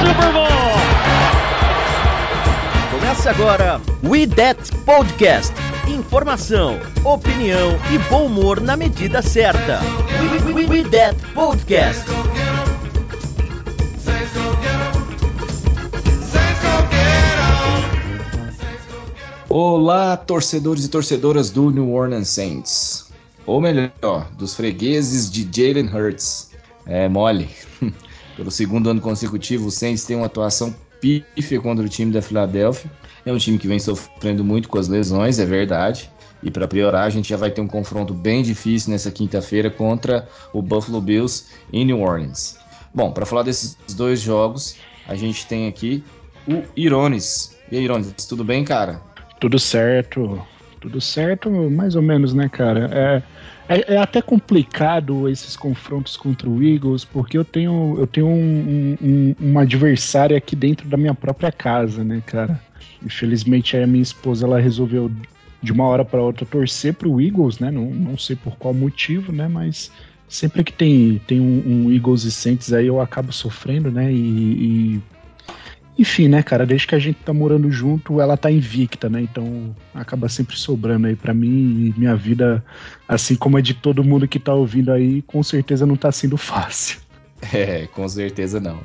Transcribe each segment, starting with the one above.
Super Bowl! Começa agora We That Podcast. Informação, opinião e bom humor na medida certa. We, we, we, we That Podcast. Olá, torcedores e torcedoras do New Orleans Saints. Ou melhor, dos fregueses de Jalen Hurts. É mole. Pelo segundo ano consecutivo, o Saints tem uma atuação pífia contra o time da Filadélfia. É um time que vem sofrendo muito com as lesões, é verdade. E para piorar, a gente já vai ter um confronto bem difícil nessa quinta-feira contra o Buffalo Bills em New Orleans. Bom, para falar desses dois jogos, a gente tem aqui o Irones. E aí, Irones, tudo bem, cara? Tudo certo. Tudo certo, mais ou menos, né, cara? É, é, é, até complicado esses confrontos contra o Eagles, porque eu tenho, eu tenho um, um, uma adversária aqui dentro da minha própria casa, né, cara? Infelizmente, a minha esposa ela resolveu de uma hora para outra torcer para o Eagles, né? Não, não sei por qual motivo, né? Mas sempre que tem, tem um, um Eagles e Saints aí eu acabo sofrendo, né? E, e, enfim, né, cara? Desde que a gente tá morando junto, ela tá invicta, né? Então acaba sempre sobrando aí para mim e minha vida, assim como a de todo mundo que tá ouvindo aí, com certeza não tá sendo fácil. É, com certeza não.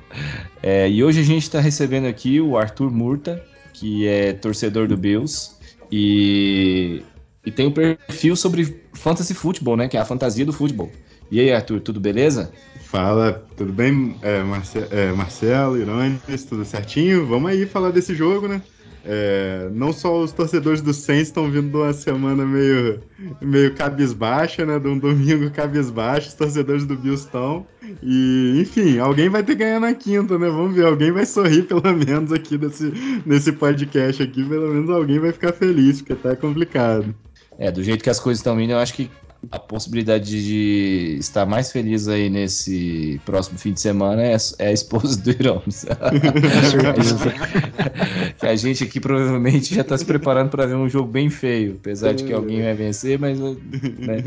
É, e hoje a gente está recebendo aqui o Arthur Murta, que é torcedor do Bills e, e tem um perfil sobre fantasy futebol, né? Que é a fantasia do futebol. E aí, Arthur, tudo beleza? Fala, tudo bem, é, Marce é, Marcelo, Irones, tudo certinho? Vamos aí falar desse jogo, né? É, não só os torcedores do Saints estão vindo de uma semana meio, meio cabisbaixa, né? De um domingo cabisbaixo, os torcedores do Bills estão. E, enfim, alguém vai ter que ganhar na quinta, né? Vamos ver, alguém vai sorrir pelo menos aqui nesse, nesse podcast aqui, pelo menos alguém vai ficar feliz, porque tá complicado. É, do jeito que as coisas estão indo, eu acho que a possibilidade de estar mais feliz aí nesse próximo fim de semana é, é a esposa do Irões. que a gente aqui provavelmente já está se preparando para ver um jogo bem feio, apesar de que alguém vai vencer, mas né,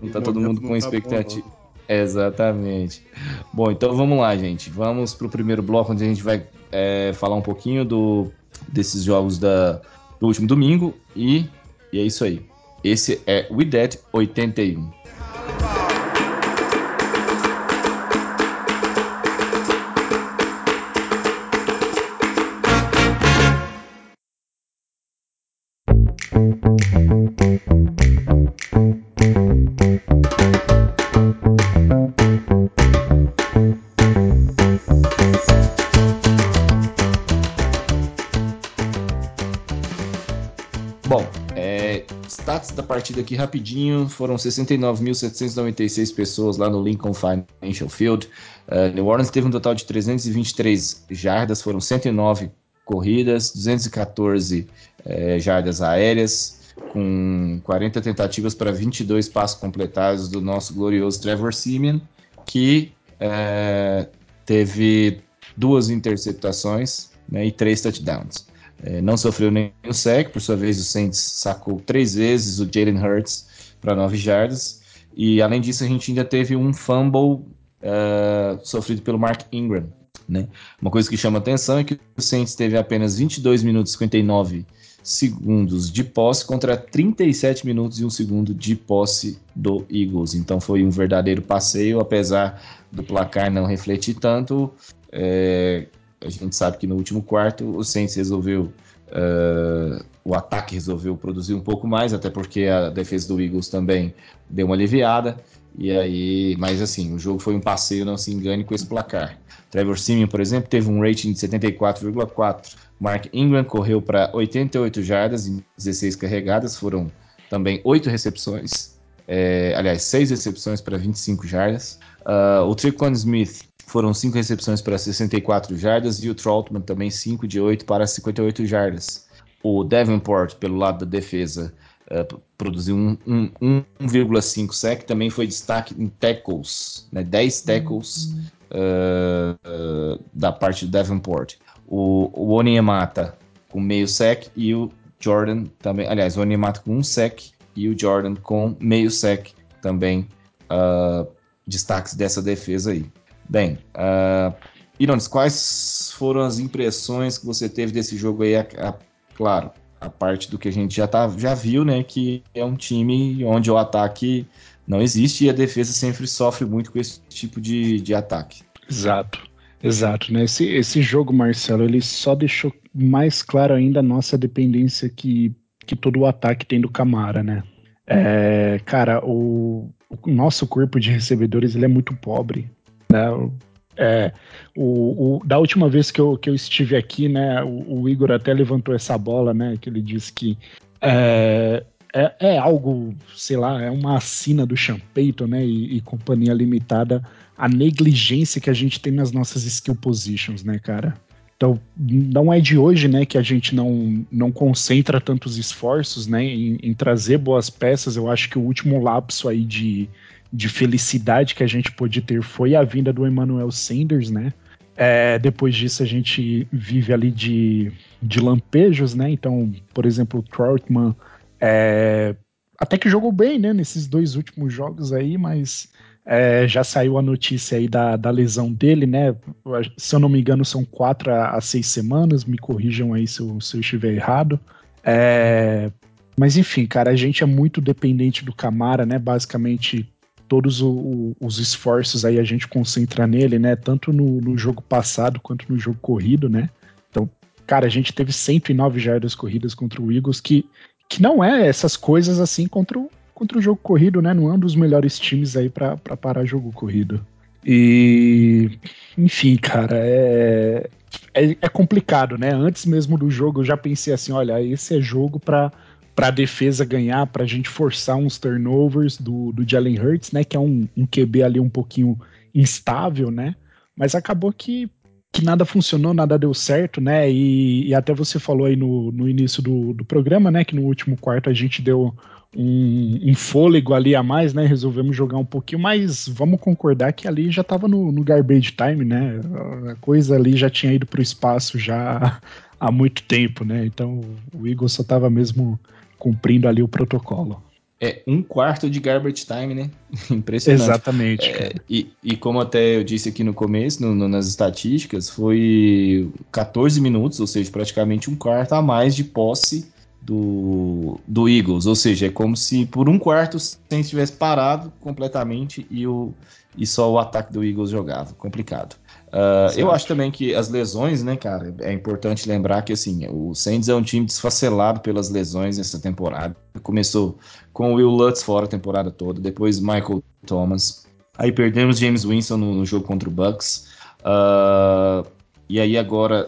não está todo mundo com tá expectativa. Exatamente. Bom, então vamos lá, gente. Vamos para o primeiro bloco, onde a gente vai é, falar um pouquinho do, desses jogos da, do último domingo. E, e é isso aí. Esse é o IDET 81. Da partida aqui rapidinho. Foram 69.796 pessoas lá no Lincoln Financial Field. Uh, New Orleans teve um total de 323 jardas, foram 109 corridas, 214 eh, jardas aéreas, com 40 tentativas para 22 passos completados do nosso glorioso Trevor Simeon, que eh, teve duas interceptações né, e três touchdowns. É, não sofreu nenhum sec, por sua vez o Saints sacou três vezes o Jalen Hurts para nove jardas. E além disso, a gente ainda teve um fumble uh, sofrido pelo Mark Ingram. Né? Uma coisa que chama atenção é que o Saints teve apenas 22 minutos e 59 segundos de posse contra 37 minutos e 1 segundo de posse do Eagles. Então foi um verdadeiro passeio, apesar do placar não refletir tanto. É, a gente sabe que no último quarto o Saints resolveu. Uh, o ataque resolveu produzir um pouco mais, até porque a defesa do Eagles também deu uma aliviada. E aí, mas assim, o jogo foi um passeio, não se engane com esse placar. Trevor Simeon, por exemplo, teve um rating de 74,4. Mark Ingram correu para 88 jardas em 16 carregadas, foram também 8 recepções. É, aliás, 6 recepções para 25 jardas. Uh, o Tricon Smith foram 5 recepções para 64 jardas e o Troutman também 5 de 8 para 58 jardas. O Davenport, pelo lado da defesa, uh, produziu 1,5 um, um, sec, também foi destaque em tackles, né, 10 tackles uh, uh, da parte do Davenport. O, o Onyemata com meio sec e o Jordan também, aliás, o Onyemata com um sec e o Jordan com meio sec também destaques dessa defesa aí. Bem, uh, Irones, quais foram as impressões que você teve desse jogo aí? A, a, claro, a parte do que a gente já, tá, já viu, né? Que é um time onde o ataque não existe e a defesa sempre sofre muito com esse tipo de, de ataque. Exato, exato. Né? Esse, esse jogo, Marcelo, ele só deixou mais claro ainda a nossa dependência que, que todo o ataque tem do Camara, né? É, cara, o, o nosso corpo de recebedores ele é muito pobre. Né? É, o, o, da última vez que eu, que eu estive aqui, né, o, o, Igor até levantou essa bola, né, que ele disse que é, é, é algo, sei lá, é uma assina do Champeito, né, e, e, companhia limitada, a negligência que a gente tem nas nossas skill positions, né, cara. Então, não é de hoje, né, que a gente não, não concentra tantos esforços, né, em, em trazer boas peças. Eu acho que o último lapso aí de, de felicidade que a gente pôde ter foi a vinda do Emmanuel Sanders, né? É, depois disso a gente vive ali de, de lampejos, né? Então, por exemplo, o Troutman é, até que jogou bem, né? Nesses dois últimos jogos aí, mas é, já saiu a notícia aí da, da lesão dele, né? Se eu não me engano, são quatro a, a seis semanas. Me corrijam aí se eu, se eu estiver errado. É, mas enfim, cara, a gente é muito dependente do Camara, né? Basicamente, todos o, os esforços aí a gente concentra nele, né? Tanto no, no, jogo passado quanto no jogo corrido, né? Então, cara, a gente teve 109 jardas corridas contra o Eagles, que, que não é essas coisas assim contra o, contra o jogo corrido, né? Não é um dos melhores times aí para parar jogo corrido. E, enfim, cara, é, é, é, complicado, né? Antes mesmo do jogo eu já pensei assim, olha, esse é jogo para para a defesa ganhar, para a gente forçar uns turnovers do, do Jalen Hurts, né? Que é um, um QB ali um pouquinho instável, né? Mas acabou que, que nada funcionou, nada deu certo, né? E, e até você falou aí no, no início do, do programa, né? Que no último quarto a gente deu um, um, fôlego ali a mais, né? Resolvemos jogar um pouquinho, mas vamos concordar que ali já estava no, no, garbage time, né? A coisa ali já tinha ido para o espaço já há muito tempo, né? Então o Eagle só estava mesmo cumprindo ali o protocolo. É um quarto de garbage time, né? Impressionante. Exatamente. É, e, e, como até eu disse aqui no começo, no, no, nas estatísticas, foi 14 minutos, ou seja, praticamente um quarto a mais de posse do, do Eagles. Ou seja, é como se por um quarto o Saints tivesse parado completamente e, o, e só o ataque do Eagles jogava. Complicado. Uh, eu acho também que as lesões, né, cara, é importante lembrar que assim, o Saints é um time desfacelado pelas lesões essa temporada. Começou com o Will Lutz fora a temporada toda, depois Michael Thomas. Aí perdemos James Winston no, no jogo contra o Bucks. Uh, e aí agora,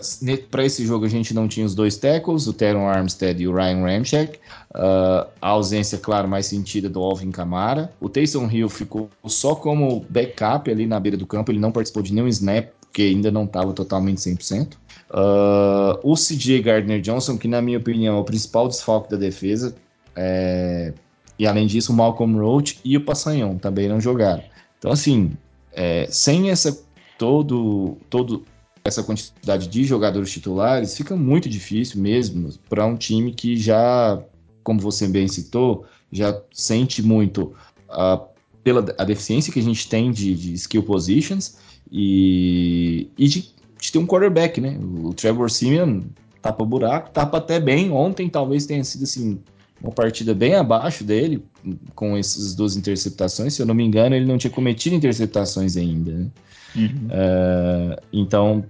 para esse jogo a gente não tinha os dois tackles, o Teron Armstead e o Ryan Ramchek. Uh, a ausência, claro, mais sentida do Alvin Kamara. O Taysom Hill ficou só como backup ali na beira do campo, ele não participou de nenhum snap porque ainda não estava totalmente 100%. Uh, ah, o CJ Gardner Johnson, que na minha opinião é o principal desfalque da defesa, é... e além disso o Malcolm Roach e o Passanhão também não jogaram. Então assim, é... sem essa todo todo essa quantidade de jogadores titulares, fica muito difícil mesmo para um time que já, como você bem citou, já sente muito uh, pela a deficiência que a gente tem de, de skill positions e, e de, de, ter um quarterback, né? O Trevor Simeon tapa buraco, tapa até bem. Ontem talvez tenha sido assim uma partida bem abaixo dele, com essas duas interceptações. Se eu não me engano, ele não tinha cometido interceptações ainda. Né? Uhum. Uh, então,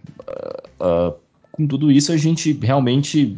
uh, uh, com tudo isso, a gente realmente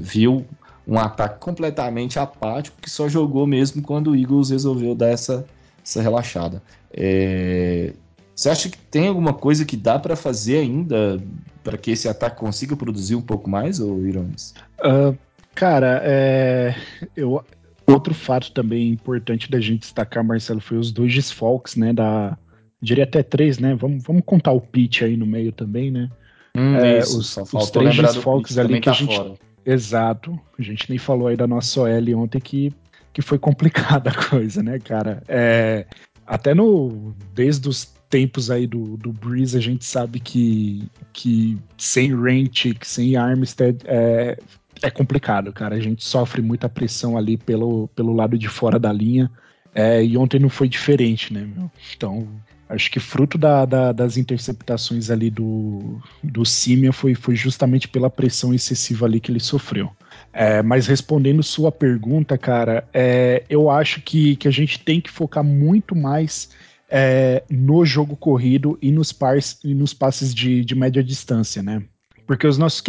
viu um ataque completamente apático que só jogou mesmo quando o Eagles resolveu dar essa, essa relaxada. É, você acha que tem alguma coisa que dá para fazer ainda para que esse ataque consiga produzir um pouco mais, ou Irones? Uh, cara, é, eu, outro fato também importante da gente destacar, Marcelo, foi os dois desfalques né, da, diria até três, né? Vamos, vamos contar o pitch aí no meio também, né? Hum, É, isso, os- os três desfalques ali que a tá gente- fora. Exato. A gente nem falou aí da nossa OL ontem que, que foi complicada a coisa, né, cara? É, até no. Desde os tempos aí do, do Breeze, a gente sabe que, que sem Ranchick, sem Armstead, é, é complicado, cara. A gente sofre muita pressão ali pelo, pelo lado de fora da linha. É, e ontem não foi diferente, né, meu? Então, acho que fruto da- da- das interceptações ali do, do Simia foi, foi justamente pela pressão excessiva ali que ele sofreu. É, mas respondendo sua pergunta, cara, é, eu acho que, que a gente tem que focar muito mais é, no jogo corrido e nos, pars, e nos passes de, de média distância, né? Porque os nossos,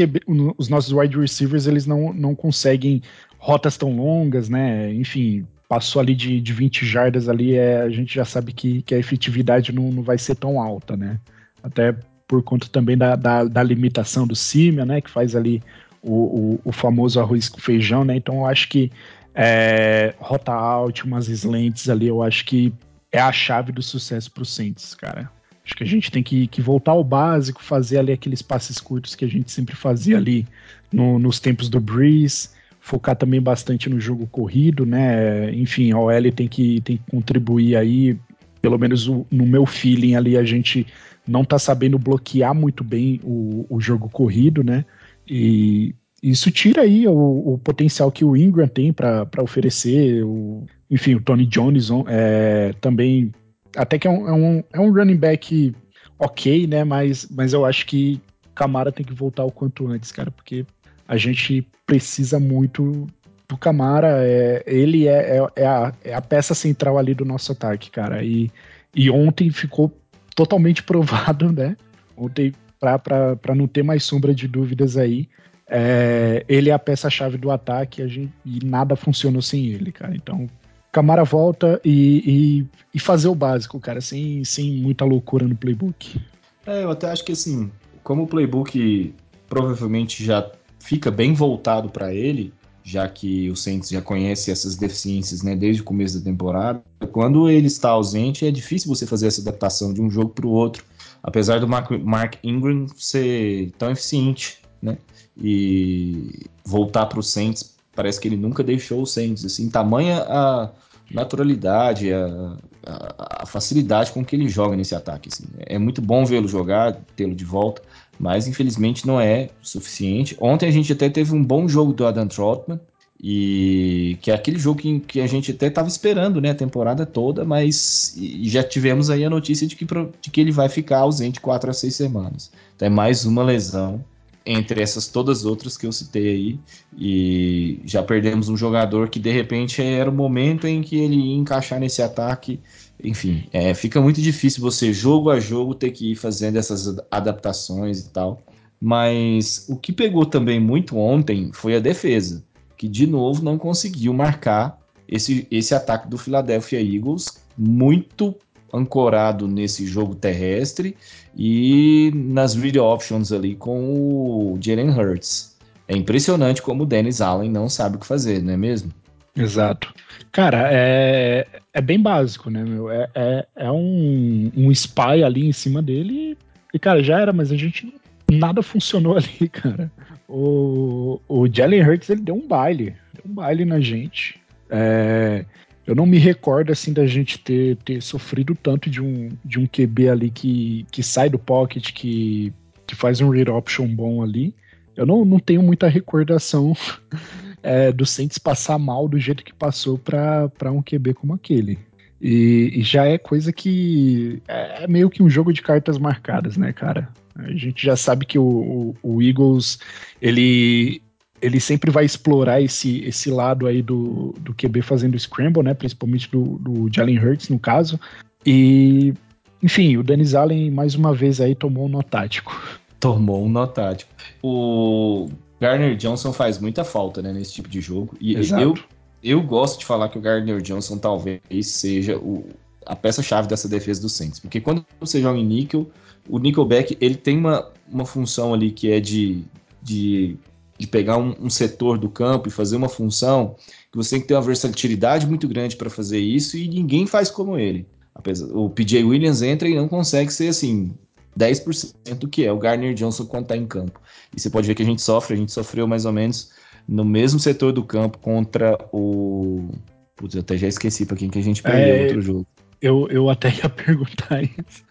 os nossos wide receivers eles não, não conseguem rotas tão longas, né? Enfim, passou ali de, de 20 jardas ali, é, a gente já sabe que, que a efetividade não, não vai ser tão alta, né? Até por conta também da, da, da limitação do Simia, né? Que faz ali o, o, o famoso arroz com feijão, né? Então eu acho que é, rota out, umas slants ali, eu acho que é a chave do sucesso pro Saints, cara. Acho que a gente tem que, que voltar ao básico, fazer ali aqueles passes curtos que a gente sempre fazia ali no- nos tempos do Breeze, focar também bastante no jogo corrido, né? Enfim, a OL tem que, tem que contribuir aí, pelo menos o- no meu feeling ali, a gente não tá sabendo bloquear muito bem o, o jogo corrido, né? E isso tira aí o, o potencial que o Ingram tem para oferecer. O, enfim, o Tony Jones on- é, também. Até que é um, é, um, é um running back ok, né? Mas, mas eu acho que Camara tem que voltar o quanto antes, cara, porque a gente precisa muito do Camara. É, ele é, é, é a, é a peça central ali do nosso ataque, cara. E, e ontem ficou totalmente provado, né? Ontem, para não ter mais sombra de dúvidas aí, é, ele é a peça-chave do ataque gente, e nada funcionou sem ele, cara. Então, Camara volta e, e, e fazer o básico, cara, sem, sem muita loucura no playbook. É, eu até acho que assim, como o playbook provavelmente já fica bem voltado para ele, já que o Saints já conhece essas deficiências né, desde o começo da temporada, quando ele está ausente é difícil você fazer essa adaptação de um jogo para o outro, apesar do Mark, Ingram ser tão eficiente, né? E voltar para o Saints, parece que ele nunca deixou o Saints, assim, tamanha a naturalidade, a, a, a facilidade com que ele joga nesse ataque. Assim. É muito bom vê-lo jogar, tê-lo de volta, mas infelizmente não é suficiente. Ontem a gente até teve um bom jogo do Adam Trotman, e que é aquele jogo que, que a gente até estava esperando né, a temporada toda, mas já tivemos aí a notícia de que, de que ele vai ficar ausente quatro a seis semanas. Então é mais uma lesão entre essas todas as outras que eu citei aí, e já perdemos um jogador que de repente era o momento em que ele ia encaixar nesse ataque. Enfim, é, fica muito difícil você, jogo a jogo, ter que ir fazendo essas adaptações e tal. Mas o que pegou também muito ontem foi a defesa, que de novo não conseguiu marcar esse, esse ataque do Philadelphia Eagles, muito ancorado nesse jogo terrestre e nas read options ali com o Jalen Hurts. É impressionante como o Dennis Allen não sabe o que fazer, não é mesmo? Exato. Cara, é, é bem básico, né, meu? É, é, é um, um spy ali em cima dele e, cara, já era, mas a gente nada funcionou ali, cara. O, o Jalen Hurts, ele deu um baile, deu um baile na gente. É, eu não me recordo, assim, da gente ter, ter sofrido tanto de um, de um QB ali que, que sai do pocket, que, que faz um read option bom ali. Eu não, não tenho muita recordação é, do Saints passar mal do jeito que passou para um QB como aquele. E, e, já é coisa que é meio que um jogo de cartas marcadas, né, cara? A gente já sabe que o, o, o Eagles ele, ele sempre vai explorar esse, esse lado aí do, do QB fazendo scramble, né? Principalmente do, do Jalen Hurts, no caso. E, enfim, o Dennis Allen mais uma vez aí tomou um nó tático. Tomou um nó tático. O Garner Johnson faz muita falta né, nesse tipo de jogo. E Exato. eu, eu gosto de falar que o Gardner Johnson talvez seja o, a peça-chave dessa defesa do Saints. Porque quando você joga em níquel, o nickelback ele tem uma, uma função ali que é de, de, de pegar um, um, setor do campo e fazer uma função que você tem que ter uma versatilidade muito grande para fazer isso e ninguém faz como ele. o PJ Williams entra e não consegue ser assim 10% do que é o Gardner Johnson quando está em campo. E você pode ver que a gente sofre, a gente sofreu mais ou menos no mesmo setor do campo contra o. Putz, eu até já esqueci para quem que a gente perdeu é, outro jogo. Eu, eu até ia perguntar isso.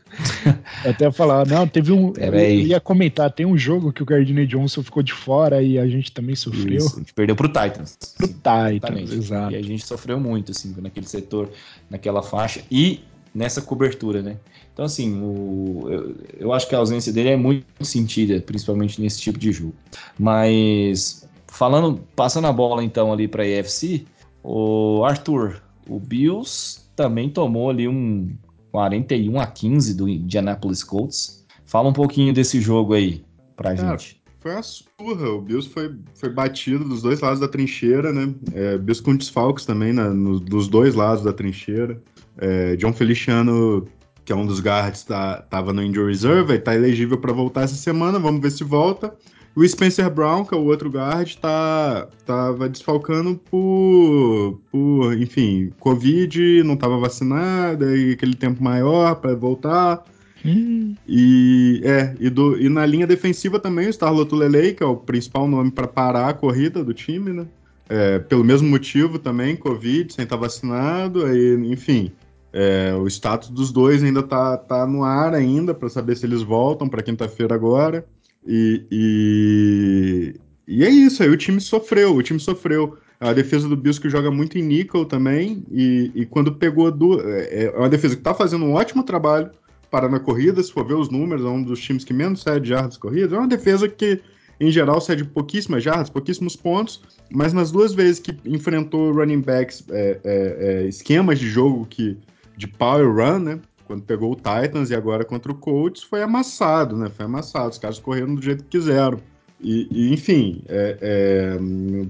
até falar, não, teve um. Pera eu ia comentar, tem um jogo que o Gardner Johnson ficou de fora e a gente também sofreu. Isso, a gente perdeu pro Titans. Pro Titans, exato. E a gente sofreu muito, assim, naquele setor, naquela faixa. E nessa cobertura, né? Então, assim, o, eu, eu, acho que a ausência dele é muito sentida, principalmente nesse tipo de jogo. Mas, falando, passando a bola então ali para a EFC, o Arthur, o Bills também tomou ali um 41 a 15 do Indianapolis Colts. Fala um pouquinho desse jogo aí pra Cara, gente. Foi uma surra. O Bills foi, foi batido dos dois lados da trincheira, né? É, Bills com desfalques também né? no, dos dois lados da trincheira. É, John Feliciano, que é um dos guards, tá, tava no injury reserve, está elegível para voltar essa semana, vamos ver se volta. O Spencer Brown, que é o outro guard, tá, tava desfalcando por, por, enfim, Covid, não estava vacinado, aí aquele tempo maior para voltar. Hum. E, é, e, do, e na linha defensiva também o Starlot Lele, que é o principal nome para parar a corrida do time, né? É, pelo mesmo motivo também, Covid, sem estar vacinado, aí, enfim. É, o status dos dois ainda tá, tá no ar ainda para saber se eles voltam para quinta-feira agora. E, e, e, é isso, aí o time sofreu, o time sofreu. A defesa do Bills que joga muito em nickel também, e, e quando pegou do, é, é uma defesa que está fazendo um ótimo trabalho para na corrida, se for ver os números, é um dos times que menos cede jardas corridas. É uma defesa que, em geral, cede pouquíssimas jardas, pouquíssimos pontos, mas nas duas vezes que enfrentou running backs, é, é, é esquemas de jogo que de power run, né? Quando pegou o Titans e agora contra o Colts, foi amassado, né? Foi amassado. Os caras correram do jeito que quiseram. E, e enfim, é, é,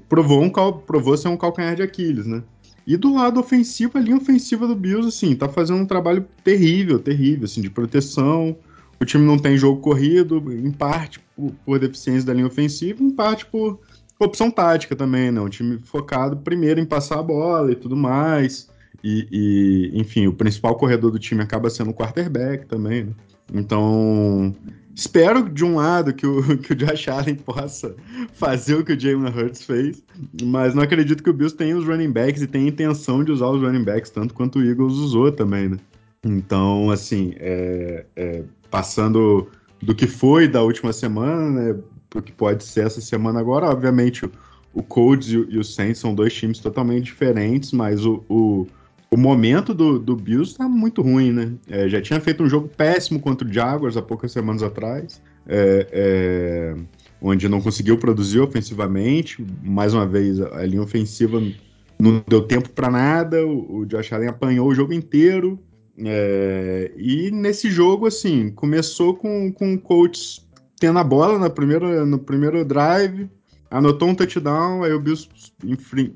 provou, um, provou ser um calcanhar de Aquiles, né? E do lado ofensivo, a linha ofensiva do Bills, assim, tá fazendo um trabalho terrível, terrível, assim, de proteção. O time não tem jogo corrido, em parte por, por deficiência da linha ofensiva, em parte por opção tática também, né? Um time focado primeiro em passar a bola e tudo mais. E, e, enfim, o principal corredor do time acaba sendo o quarterback também, né? Então, espero de um lado que o, que o Josh Allen possa fazer o que o Jalen Hurts fez, mas não acredito que o Bills tenha os running backs e tenha intenção de usar os running backs tanto quanto o Eagles usou também, né? Então, assim, é, é, passando do que foi da última semana, né, pro que pode ser essa semana agora, obviamente o, o Colts e o, e o Saints são dois times totalmente diferentes, mas o, o o momento do, do Bills tá muito ruim, né? É, já tinha feito um jogo péssimo contra o Jaguars há poucas semanas atrás, é, é, onde não conseguiu produzir ofensivamente. Mais uma vez, a linha ofensiva não deu tempo para nada. O, o, Josh Allen apanhou o jogo inteiro. É, e nesse jogo, assim, começou com, com o coach tendo a bola na primeira, no primeiro drive, anotou um touchdown, aí o Bills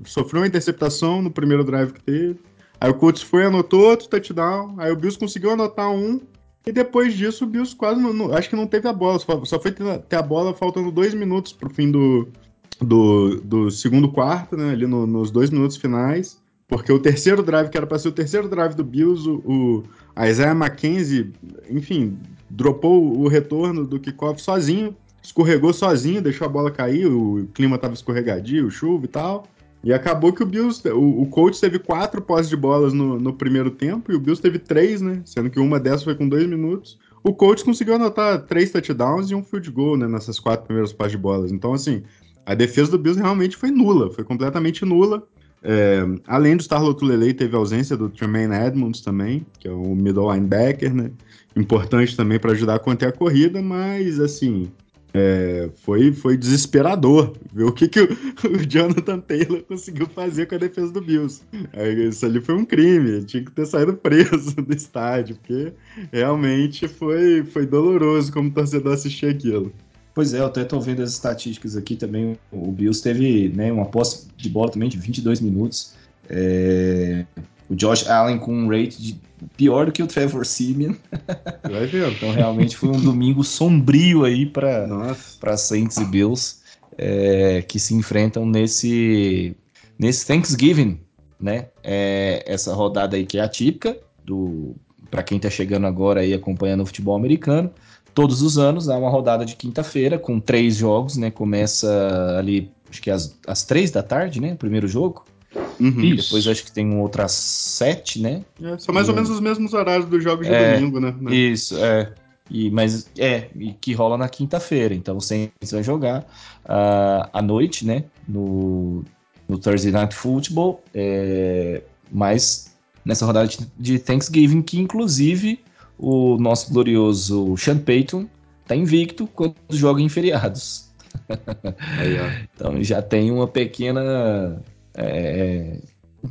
sofreu uma interceptação no primeiro drive que teve. Aí o Colts foi anotou outro touchdown, aí o Bills conseguiu anotar um, e depois disso o Bills quase não, não, acho que não teve a bola, só, foi ter, a bola faltando dois minutos pro fim do, do, do segundo quarto, né, ali no, nos dois minutos finais, porque o terceiro drive, que era para ser o terceiro drive do Bills, o, o Isaiah McKenzie, enfim, dropou o retorno do kickoff sozinho, escorregou sozinho, deixou a bola cair, o clima tava escorregadio, chuva e tal. E acabou que o Bills, o, o Colts teve quatro posses de bolas no, no primeiro tempo e o Bills teve três, né? Sendo que uma dessas foi com dois minutos. O Colts conseguiu anotar três touchdowns e um field goal, né? Nessas quatro primeiras posses de bolas. Então, assim, a defesa do Bills realmente foi nula, foi completamente nula. É, além do Starlot Lele, teve a ausência do Tremaine Edmonds também, que é o middle linebacker, né? Importante também para ajudar a conter a corrida, mas assim, é, foi, foi desesperador ver o que, que o, o, Jonathan Taylor conseguiu fazer com a defesa do Bills. Isso ali foi um crime, tinha que ter saído preso do estádio, porque realmente foi, foi doloroso como torcedor assistir aquilo. Pois é, eu até tô vendo as estatísticas aqui também. O Bills teve né, uma posse de bola também de 22 minutos. É, o Josh Allen com um rate de pior do que o Trevor Simeon. Vai ver. então realmente foi um domingo sombrio aí para Saints e Bills é, que se enfrentam nesse nesse Thanksgiving, né? É, essa rodada aí que é atípica do para quem está chegando agora e acompanhando o futebol americano, todos os anos há uma rodada de quinta-feira com três jogos, né? Começa ali, acho que às, às três da tarde, né? O primeiro jogo. Uhum. Depois acho que tem um outro às sete, né? É, são mais e, ou menos os mesmos horários dos jogos de é, domingo, né? Isso, é. E, mas é, e que rola na quinta-feira. Então Saints vai jogar uh, à noite, né? No, no Thursday Night Football. É, mas nessa rodada de Thanksgiving, que inclusive o nosso glorioso Sean Payton tá invicto quando joga em feriados. Aí, então já tem uma pequena. É,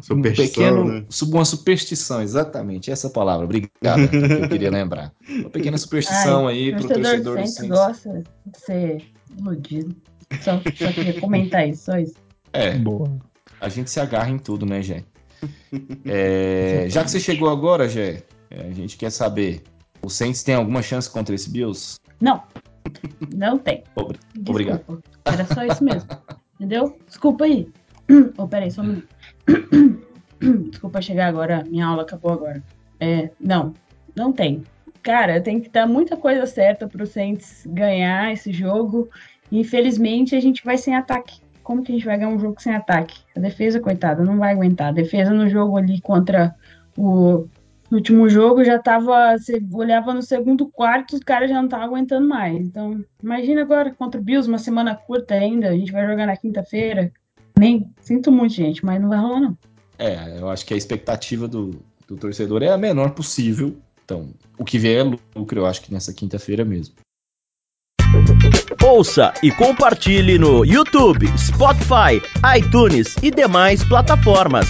superstição, um pequeno, né? Uma superstição, exatamente, essa palavra, obrigado, que eu queria lembrar. Uma pequena superstição Ai, aí pro torcedor do Saints. gosta de ser iludido. Só, só queria comentar isso, só isso. É, Boa. a gente se agarra em tudo, né, Gé? É, já que você chegou agora, Gé, é, a gente quer saber, o Saints tem alguma chance contra esse Bills? Não, não tem. Desculpa. Obrigado. Era só isso mesmo, entendeu? Desculpa aí. Oh, só um minuto. Desculpa chegar agora, minha aula acabou agora. É, não, não tem. Cara, tem que dar muita coisa certa para o Saints ganhar esse jogo. Infelizmente, a gente vai sem ataque. Como que a gente vai ganhar um jogo sem ataque? A defesa, coitada, não vai aguentar. A defesa no jogo ali contra o no último jogo já tava. Você olhava no segundo quarto, os caras já não estavam aguentando mais. Então, imagina agora contra o Bills, uma semana curta ainda. A gente vai jogar na quinta-feira. Nem sinto muito, gente, mas não vai rolar, não. É, eu acho que a expectativa do, do torcedor é a menor possível. Então, o que vier é lucro, eu acho que nessa quinta-feira mesmo. Ouça e compartilhe no YouTube, Spotify, iTunes e demais plataformas.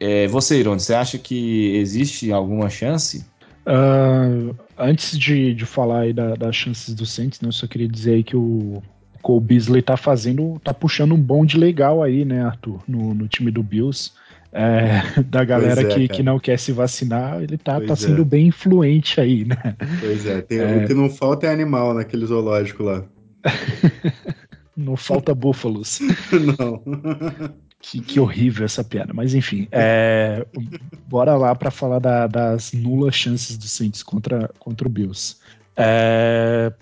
É, você, Irone, você acha que existe alguma chance? Uh, antes de, de falar aí da, das chances do Saints, né, eu só queria dizer aí que o Cole Beasley tá fazendo, tá puxando um bonde legal aí, né, Arthur, no, no time do Bills. É, da galera é, que, que não quer se vacinar, ele tá, tá sendo é. bem influente aí, né? Pois é, tem, é. o que não falta é animal naquele zoológico lá. não falta búfalos. não. Que, que, horrível essa piada. Mas enfim, é, bora lá para falar da, das nulas chances do Saints contra, contra o Bills. É,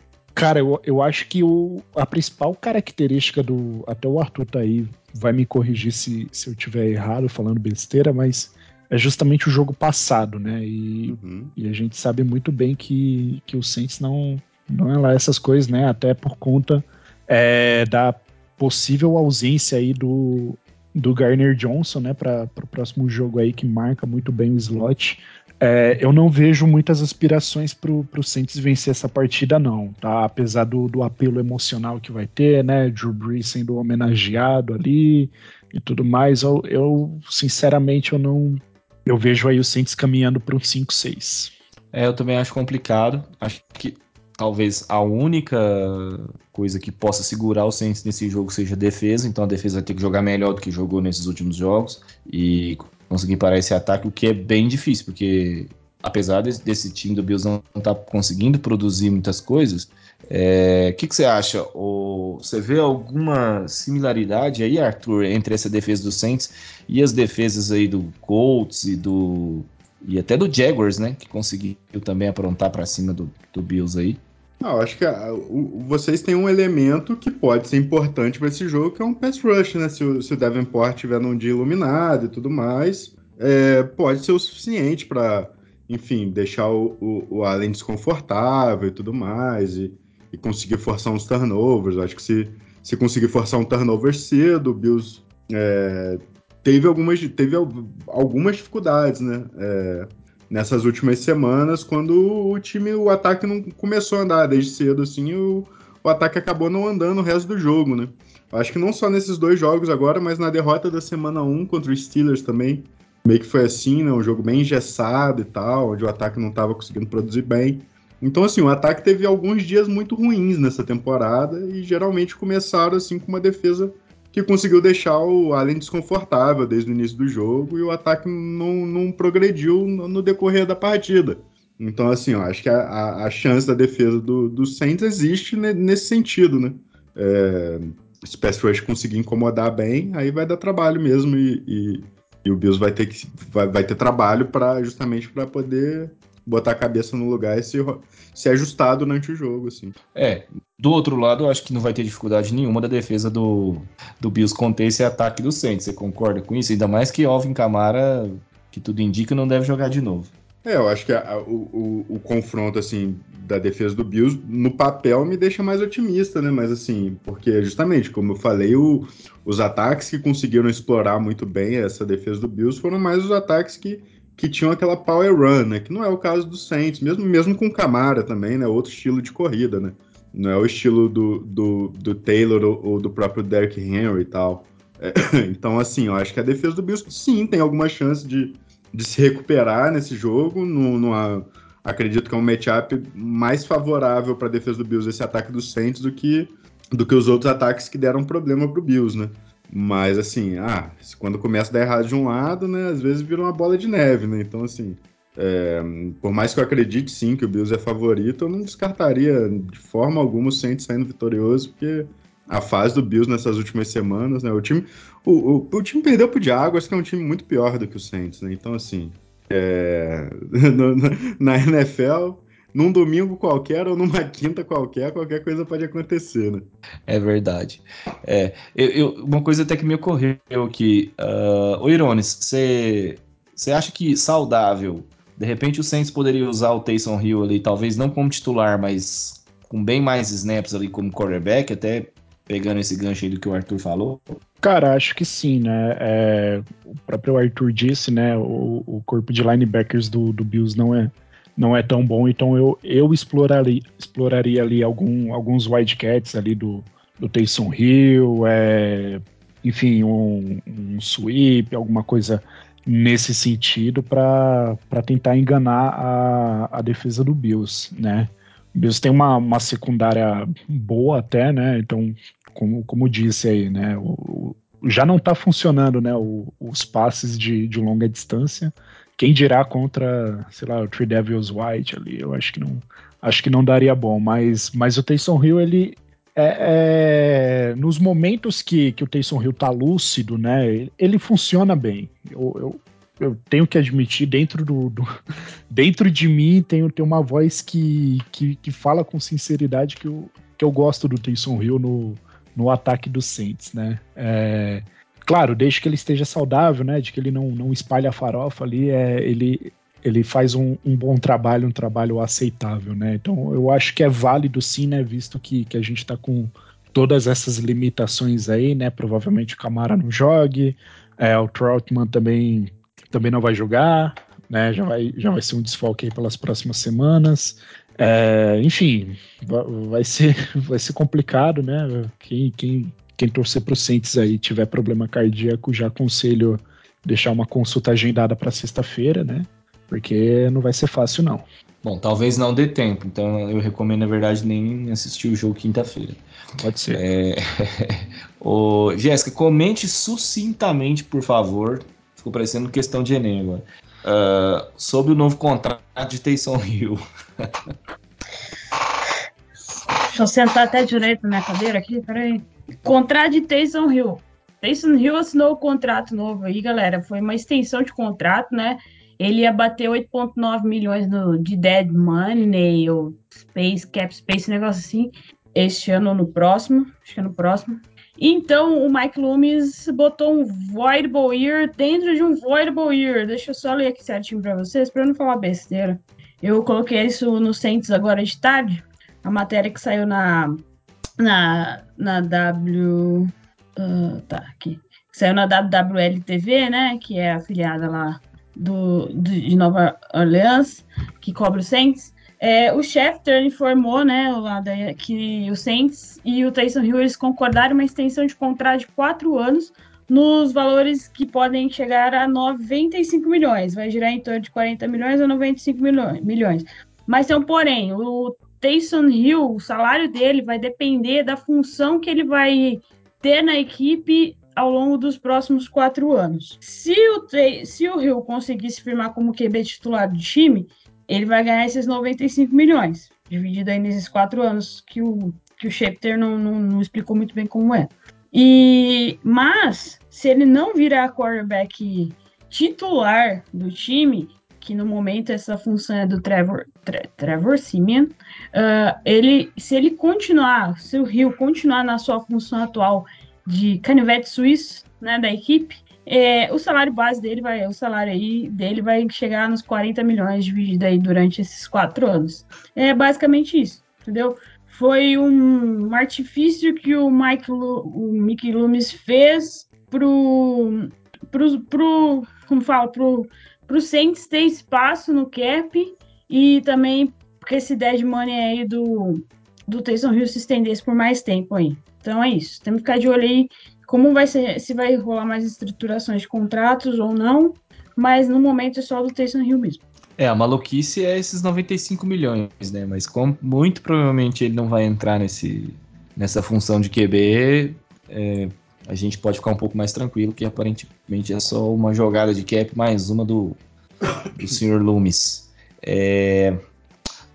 cara, eu, eu acho que o, a principal característica do. Até o Arthur tá aí, vai me corrigir se, se eu tiver errado falando besteira, mas é justamente o jogo passado, né? E, uhum. e a gente sabe muito bem que, que o Saints não, não é lá essas coisas, né? Até por conta é, da possível ausência aí do, do Garner Johnson, né, para o próximo jogo aí que marca muito bem o slot. É, eu não vejo muitas aspirações para o Saints vencer essa partida, não, tá? Apesar do, do apelo emocional que vai ter, né? Drew Brees sendo homenageado ali e tudo mais, eu, eu sinceramente eu não eu vejo aí o Saints caminhando para um 5-6. É, eu também acho complicado. Acho que talvez a única coisa que possa segurar o Saints nesse jogo seja a defesa, então a defesa vai ter que jogar melhor do que jogou nesses últimos jogos e conseguir parar esse ataque, o que é bem difícil, porque apesar desse, desse time do Bills não estar tá conseguindo produzir muitas coisas, o é, que, que, você acha? Você vê alguma similaridade aí, Arthur, entre essa defesa do Saints e as defesas aí do Colts e do e até do Jaguars, né, que conseguiu também aprontar para cima do, do Bills aí? Não, acho que a, o, vocês têm um elemento que pode ser importante para esse jogo, que é um pass rush, né? Se o, se o Davenport tiver num dia iluminado e tudo mais, é, pode ser o suficiente para, enfim, deixar o, o, o, Allen desconfortável e tudo mais, e, e conseguir forçar uns turnovers. Acho que se, se conseguir forçar um turnover cedo, o Bills é, teve, algumas, teve algumas dificuldades, né? É, nessas últimas semanas, quando o time, o ataque não começou a andar desde cedo, assim, o, o ataque acabou não andando o resto do jogo, né? Acho que não só nesses dois jogos agora, mas na derrota da semana 1 contra os Steelers também, meio que foi assim, né? Um jogo bem engessado e tal, onde o ataque não estava conseguindo produzir bem. Então, assim, o ataque teve alguns dias muito ruins nessa temporada e geralmente começaram, assim, com uma defesa que conseguiu deixar o Allen desconfortável desde o início do jogo e o ataque não, não progrediu no, decorrer da partida. Então, assim, eu acho que a, a, chance da defesa do, do Saints existe nesse sentido, né? É, se o Pass Rush conseguir incomodar bem, aí vai dar trabalho mesmo e, e, E o Bills vai ter que vai, vai ter trabalho para justamente para poder botar a cabeça no lugar e se, se ajustar durante o jogo, assim. É, do outro lado, eu acho que não vai ter dificuldade nenhuma da defesa do, do Bills conter esse ataque do Saints. Você concorda com isso? Ainda mais que Alvin Kamara, que tudo indica, não deve jogar de novo. É, eu acho que a, o, o, o, confronto, assim, da defesa do Bills, no papel, me deixa mais otimista, né? Mas, assim, porque justamente, como eu falei, o, os ataques que conseguiram explorar muito bem essa defesa do Bills foram mais os ataques que, que tinham aquela power run, né? Que não é o caso do Saints, mesmo, mesmo com Camara também, né? Outro estilo de corrida, né? Não é o estilo do, do, do Taylor ou, ou do próprio Derrick Henry e tal. É, então, assim, eu acho que a defesa do Bills, sim, tem alguma chance de de se recuperar nesse jogo. No, no, acredito que é um matchup mais favorável para a defesa do Bills esse ataque do Saints do que, do que os outros ataques que deram problema para o Bills, né? Mas assim, ah, quando começa a dar errado de um lado, né, às vezes vira uma bola de neve, né? Então, assim, é, por mais que eu acredite sim que o Bills é favorito, eu não descartaria de forma alguma o Saints saindo vitorioso, porque a fase do Bills nessas últimas semanas, né? O time, o, o, o time perdeu pro Jaguars, que é um time muito pior do que o Saints, né? Então, assim, é, na NFL, num domingo qualquer ou numa quinta qualquer, qualquer coisa pode acontecer, né? É verdade. É, eu, eu, uma coisa até que me ocorreu aqui. Uh, ô Irones, você acha que saudável, de repente o Saints poderia usar o Taysom Hill ali, talvez não como titular, mas com bem mais snaps ali como quarterback, até pegando esse gancho aí do que o Arthur falou? Cara, acho que sim, né? É, o próprio Arthur disse, né? O, o corpo de linebackers do, do Bills não é, não é tão bom, então eu, eu exploraria, exploraria ali algum, alguns Wildcats ali do, do Taysom Hill, é, enfim, um, um sweep, alguma coisa nesse sentido para tentar enganar a, a defesa do Bills, né? O Bills tem uma, uma secundária boa até, né? Então como, como disse aí, né? O, o, já não está funcionando, né? O, os passes de, de longa distância. Quem dirá contra, sei lá, o Three Devils White ali? Eu acho que não, acho que não daria bom. Mas, mas o Taysom Hill ele é, é, nos momentos que, que o Taysom Hill tá lúcido, né? Ele, funciona bem. Eu, eu, eu, tenho que admitir, dentro do, do dentro de mim tem, tem uma voz que, que, que fala com sinceridade que eu, que eu gosto do Taysom Hill no, no ataque dos Saints, né? É, claro, desde que ele esteja saudável, né? De que ele não, não espalha a farofa ali, é, ele, ele faz um, um, bom trabalho, um trabalho aceitável, né? Então eu acho que é válido sim, né? Visto que, que a gente está com todas essas limitações aí, né? Provavelmente o Camara não jogue, é, o Troutman também, também não vai jogar, né? Já vai, já vai ser um desfalque aí pelas próximas semanas. É, enfim, vai ser, vai ser complicado, né? Quem, quem, quem torcer para o Saints aí tiver problema cardíaco, já aconselho deixar uma consulta agendada para sexta-feira, né? Porque não vai ser fácil, não. Bom, talvez não dê tempo, então eu recomendo, na verdade, nem assistir o jogo quinta-feira. Pode ser. É... Ô, Jéssica, comente sucintamente, por favor. Ficou parecendo questão de Enem agora uh, sobre o novo contrato de Taysom Hill. Deixa eu sentar até direito na minha cadeira aqui, peraí. Contrato de Taysom Hill. Taysom Hill assinou o contrato novo aí, galera. Foi uma extensão de contrato, né? Ele ia bater 8,9 milhões no, de dead money ou space, cap space, negócio assim, este ano ou no próximo. Acho que é no próximo. Então, o Mike Loomis botou um Voidable Ear dentro de um Voidable Ear. Deixa eu só ler aqui certinho para vocês, para não falar besteira. Eu coloquei isso no Saints agora de tarde. A matéria que saiu na, na, na W. Uh, tá, aqui. Que saiu na WWL TV, né? Que é afiliada lá do, de Nova Orleans, que cobre o Saints. É, o Schefter informou, né, que o Saints e o Tyson Hill eles concordaram uma extensão de contrato de quatro anos nos valores que podem chegar a 95 milhões. Vai girar em torno de 40 milhões a 95 milhões. Mas tem um porém, o Taysom Hill, o salário dele vai depender da função que ele vai ter na equipe ao longo dos próximos quatro anos. Se o, se o Hill conseguir se firmar como QB titular do time, ele vai ganhar esses 95 milhões, dividido aí nesses quatro anos que o, que o não, não, não explicou muito bem como é. E, mas, se ele não virar quarterback titular do time, que no momento essa função é do Trevor, Tre, Trevor Simeon, uh, ele, se ele continuar, se o Rio continuar na sua função atual de canivete suíço, né, da equipe, é, o salário base dele vai, o salário aí dele vai chegar nos 40 milhões dividido aí durante esses quatro anos. É basicamente isso, entendeu? Foi um, um artifício que o Mike, Lu, o Mickey Loomis fez pro, pro, pro como fala, pro, pro Saints ter espaço no cap e também porque esse dead money aí do, do Taysom Hill se estendesse por mais tempo aí. Então é isso. Temos que ficar de olho aí como vai ser, se vai rolar mais estruturações de contratos ou não, mas no momento é só do Taysom Hill mesmo. É, a maluquice é esses 95 milhões, né? Mas como muito provavelmente ele não vai entrar nesse, nessa função de QB, é, a gente pode ficar um pouco mais tranquilo, que aparentemente é só uma jogada de cap mais uma do, do Sr. Loomis. É,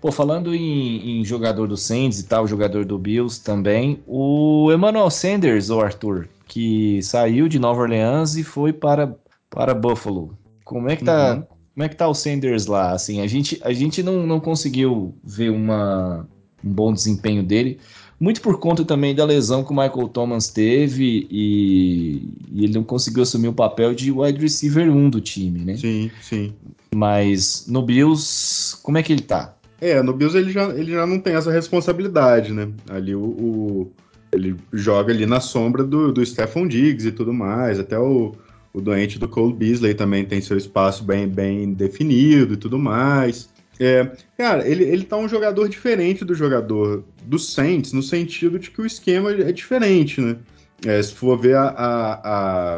Pô, falando em, em, jogador do Saints e tal, jogador do Bills também, o Emmanuel Sanders, o Arthur, que saiu de Nova Orleans e foi para, para Buffalo. Como é que tá, uhum. como é que tá o Sanders lá? Assim, a gente, a gente não, não conseguiu ver uma, um bom desempenho dele, muito por conta também da lesão que o Michael Thomas teve e, e ele não conseguiu assumir o papel de wide receiver 1 do time, né? Sim, sim. Mas no Bills, como é que ele tá? É, no Bills ele já, ele já não tem essa responsabilidade, né? Ali o, o ele joga ali na sombra do, do Stephon Diggs e tudo mais. Até o, o doente do Cole Beasley também tem seu espaço bem, bem definido e tudo mais. É, cara, ele, ele tá um jogador diferente do jogador do Saints, no sentido de que o esquema é diferente, né? É, se for ver a, a,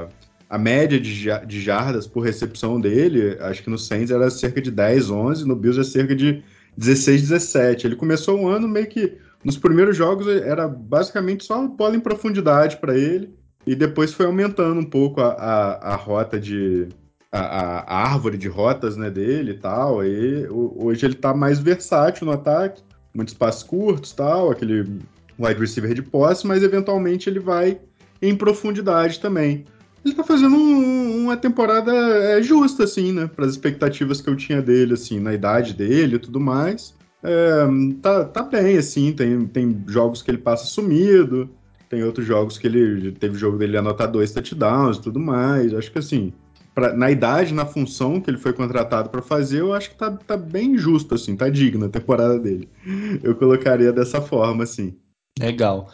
a, a, média de, de jardas por recepção dele, acho que no Saints era cerca de 10, 11, no Bills é cerca de 16, 17. Ele começou o ano meio que nos primeiros jogos era basicamente só bola em profundidade para ele, e depois foi aumentando um pouco a, a, a rota de. A, a, árvore de rotas né, dele e tal. E hoje ele está mais versátil no ataque, muitos passos curtos tal, aquele wide receiver de posse, mas eventualmente ele vai em profundidade também. Ele tá fazendo um, uma temporada é, justa, assim, né? Para as expectativas que eu tinha dele, assim, na idade dele e tudo mais. É, tá, tá bem, assim, tem, tem jogos que ele passa sumido, tem outros jogos que ele teve jogo dele anotar dois touchdowns e tudo mais. Acho que assim, pra, na idade, na função que ele foi contratado para fazer, eu acho que tá, tá bem justo, assim, tá digna a temporada dele. Eu colocaria dessa forma, assim. Legal.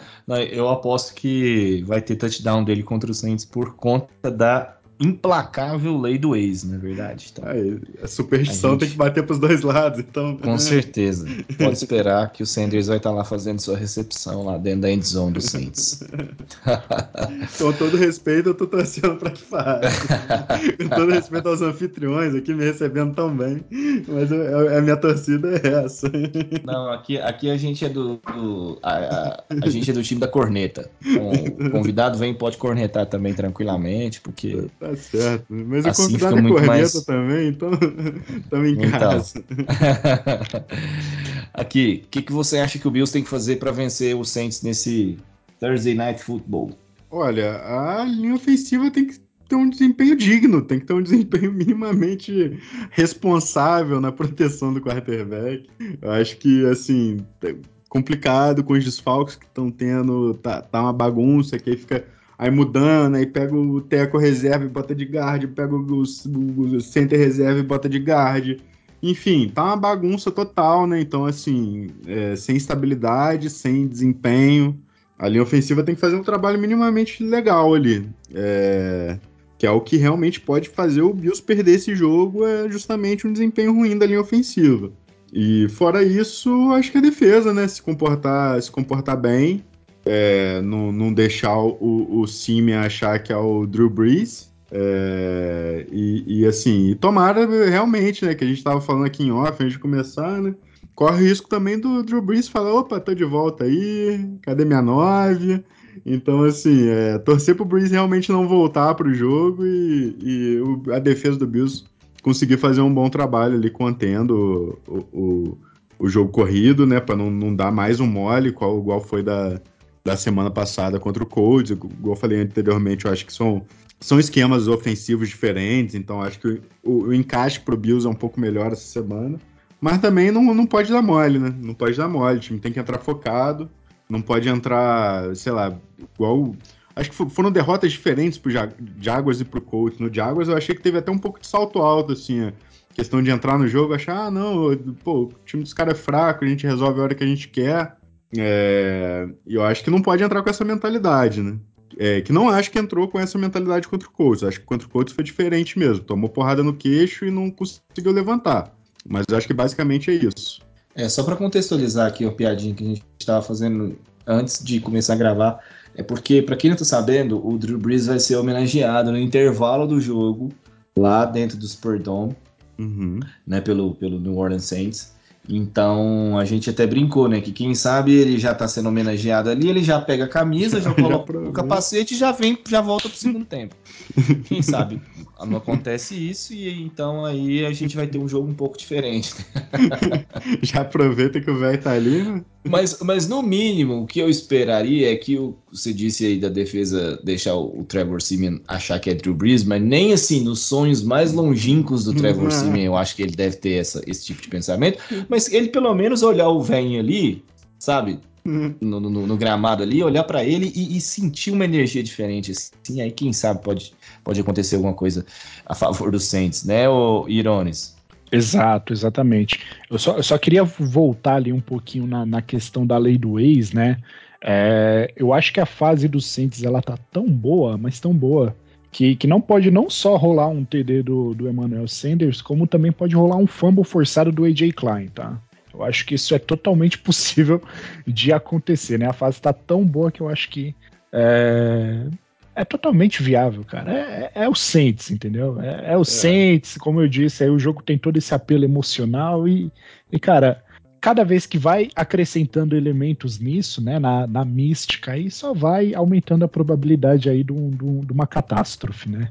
Eu aposto que vai ter touchdown dele contra o Saints por conta da implacável lei do ex, na é verdade. Então, a superstição a gente... tem que bater para os dois lados, então. Com certeza. Pode esperar que o Sanders vai estar lá fazendo sua recepção lá dentro da endzone do Saints. Com todo respeito, eu tô torcendo para que faça. Com todo respeito aos anfitriões aqui me recebendo tão bem, mas eu, a minha torcida é essa. Não, aqui, aqui a gente é do, do a, a, a, gente é do time da corneta. Então, o convidado vem pode cornetar também tranquilamente, porque Tá certo. Mas assim o convidado é corneta mais... também, então estamos em então. casa. Aqui, o que, que você acha que o Bills tem que fazer para vencer o Saints nesse Thursday Night Football? Olha, a linha ofensiva tem que ter um desempenho digno, tem que ter um desempenho minimamente responsável na proteção do quarterback. Eu acho que, assim, complicado com os desfalques que estão tendo, tá, tá uma bagunça que aí fica aí mudando, aí pega o teco reserva e bota de guard, pega o, o, center reserva e bota de guard. Enfim, tá uma bagunça total, né? Então, assim, é, sem estabilidade, sem desempenho. A linha ofensiva tem que fazer um trabalho minimamente legal ali. É, que é o que realmente pode fazer o Bills perder esse jogo, é justamente um desempenho ruim da linha ofensiva. E fora isso, acho que a defesa, né? Se comportar, se comportar bem é, não, não, deixar o, o Simi achar que é o Drew Brees. É, e, e, assim, e tomara realmente, né, que a gente tava falando aqui em off antes de começar, né? Corre o risco também do Drew Brees falar: opa, tô de volta aí, cadê minha nove? Então, assim, é, torcer pro Brees realmente não voltar pro jogo e, e o, a defesa do Bills conseguir fazer um bom trabalho ali contendo o, o, o jogo corrido, né, para não, não dar mais um mole, qual, igual foi da, da semana passada contra o Colts. Igual eu falei anteriormente, eu acho que são são esquemas ofensivos diferentes, então acho que o, o encaixe pro Bills é um pouco melhor essa semana. Mas também não, não pode dar mole, né? Não pode dar mole. O time tem que entrar focado. Não pode entrar, sei lá, igual. Acho que foram derrotas diferentes pro Jaguars e pro Colts. No Jaguars eu achei que teve até um pouco de salto alto, assim. Questão de entrar no jogo, achar, ah, não, pô, o time dos caras é fraco, a gente resolve a hora que a gente quer. É, eu acho que não pode entrar com essa mentalidade, né? É, que não acho que entrou com essa mentalidade contra o Colts. Acho que contra o Colts foi diferente mesmo. Tomou porrada no queixo e não conseguiu levantar. Mas acho que basicamente é isso. É, só para contextualizar aqui a piadinha que a gente estava fazendo antes de começar a gravar, é porque, para quem não está sabendo, o Drew Brees vai ser homenageado no intervalo do jogo, lá dentro do Spurdome, uhum. né, pelo, pelo New Orleans Saints. Então a gente até brincou, né? Que quem sabe ele já tá sendo homenageado ali, ele já pega a camisa, já coloca o capacete e já vem, já volta pro segundo tempo. Quem sabe não acontece isso e então aí a gente vai ter um jogo um pouco diferente. já aproveita que o velho tá ali, né? Mas, mas no mínimo, o que eu esperaria é que o, você disse aí da defesa deixar o, o Trevor Simeon achar que é Drew Brees, mas nem assim, nos sonhos mais longínquos do Trevor Simeon, eu acho que ele deve ter essa, esse tipo de pensamento. Mas ele pelo menos olhar o velho ali, sabe? No, no, no, gramado ali, olhar para ele e, e, sentir uma energia diferente. Assim, aí quem sabe pode, pode acontecer alguma coisa a favor dos Saints, né, o Irones? Exato, exatamente. Eu só, eu só queria voltar ali um pouquinho na, na questão da lei do ex, né? É, eu acho que a fase dos Saints ela tá tão boa, mas tão boa, que, que não pode não só rolar um TD do, do Emmanuel Sanders, como também pode rolar um fumble forçado do AJ Klein, tá? Eu acho que isso é totalmente possível de acontecer, né? A fase tá tão boa que eu acho que é, é totalmente viável, cara. É, é, é o Saints, entendeu? É, é o é. Saints, como eu disse, aí o jogo tem todo esse apelo emocional e, e cara, cada vez que vai acrescentando elementos nisso, né, na, na mística, aí só vai aumentando a probabilidade aí de, um, de uma catástrofe, né?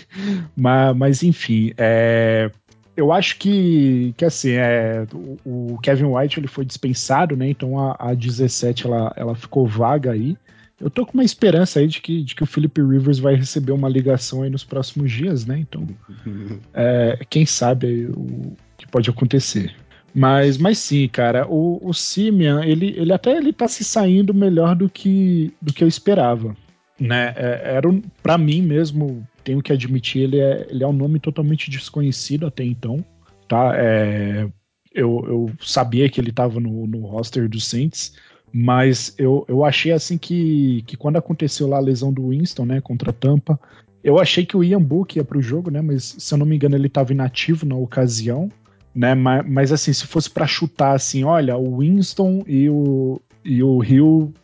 mas, mas, enfim, é, eu acho que, que assim, é, o, o, Kevin White ele foi dispensado, né? Então a, a 17 ela, ela ficou vaga aí. Eu tô com uma esperança aí de que, de que o Philip Rivers vai receber uma ligação aí nos próximos dias, né? Então, é, quem sabe o que pode acontecer. Mas, mas sim, cara, o, o Simeon, ele, ele até ele tá se saindo melhor do que, do que eu esperava, né? É, era um, para mim mesmo, tenho que admitir, ele é, ele é um nome totalmente desconhecido até então, tá? É, eu, eu sabia que ele estava no, no roster do Saints, mas eu, eu achei assim que, que quando aconteceu lá a lesão do Winston, né, contra a Tampa, eu achei que o Ian Book ia pro jogo, né, mas se eu não me engano ele estava inativo na ocasião, né, mas, mas assim, se fosse para chutar assim, olha, o Winston e o, e o Rio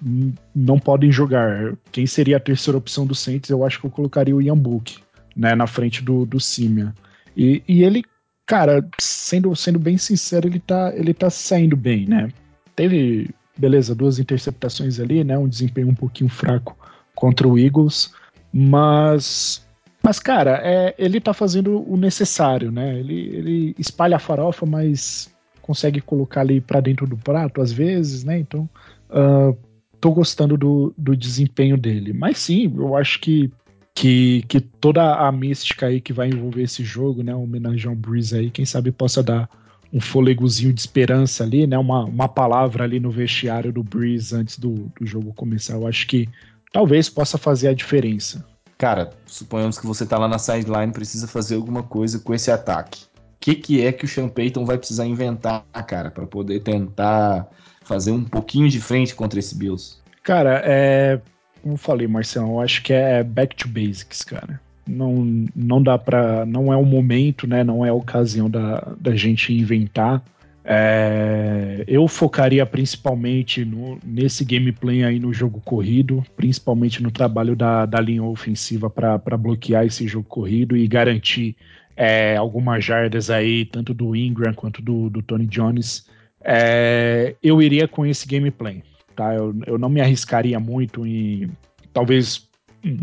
não podem jogar, quem seria a terceira opção do Saints, eu acho que eu colocaria o Ian Book, né, na frente do, do Simia. E, e ele, cara, sendo, sendo bem sincero, ele tá, ele tá saindo bem, né, teve beleza, duas interceptações ali, né? Um desempenho um pouquinho fraco contra o Eagles, mas mas, cara, é, ele tá fazendo o necessário, né? Ele, ele espalha a farofa, mas consegue colocar ali para dentro do prato às vezes, né? Então, uh, tô gostando do, do desempenho dele. Mas sim, eu acho que, que, que toda a mística aí que vai envolver esse jogo, né? Homenagem ao Breeze aí, quem sabe possa dar um fôlegozinho de esperança ali, né? Uma, uma palavra ali no vestiário do Breeze antes do, do jogo começar. Eu acho que talvez possa fazer a diferença. Cara, suponhamos que você tá lá na sideline precisa fazer alguma coisa com esse ataque. O que, que é que o Sean Payton vai precisar inventar, cara, para poder tentar fazer um pouquinho de frente contra esse Bills? Cara, é. Como eu falei, Marcelo, eu acho que é back to basics, cara não, não dá para não é o momento, né? Não é a ocasião da, da gente inventar. É, eu focaria principalmente no, nesse gameplay aí no jogo corrido, principalmente no trabalho da, da linha ofensiva para bloquear esse jogo corrido e garantir é, algumas jardas aí, tanto do Ingram quanto do, do Tony Jones. É, eu iria com esse gameplay, tá? Eu, eu não me arriscaria muito em talvez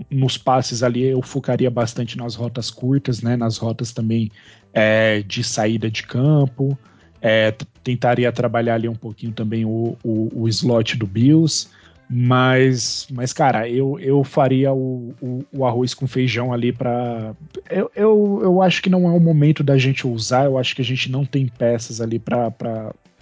nos passes ali eu focaria bastante nas rotas curtas, né? Nas rotas também é, de saída de campo. É, tentaria trabalhar ali um pouquinho também o, o, o slot do Bills. Mas, mas cara, eu, eu faria o, o, o arroz com feijão ali para eu, eu, eu acho que não é o momento da gente usar, eu acho que a gente não tem peças ali para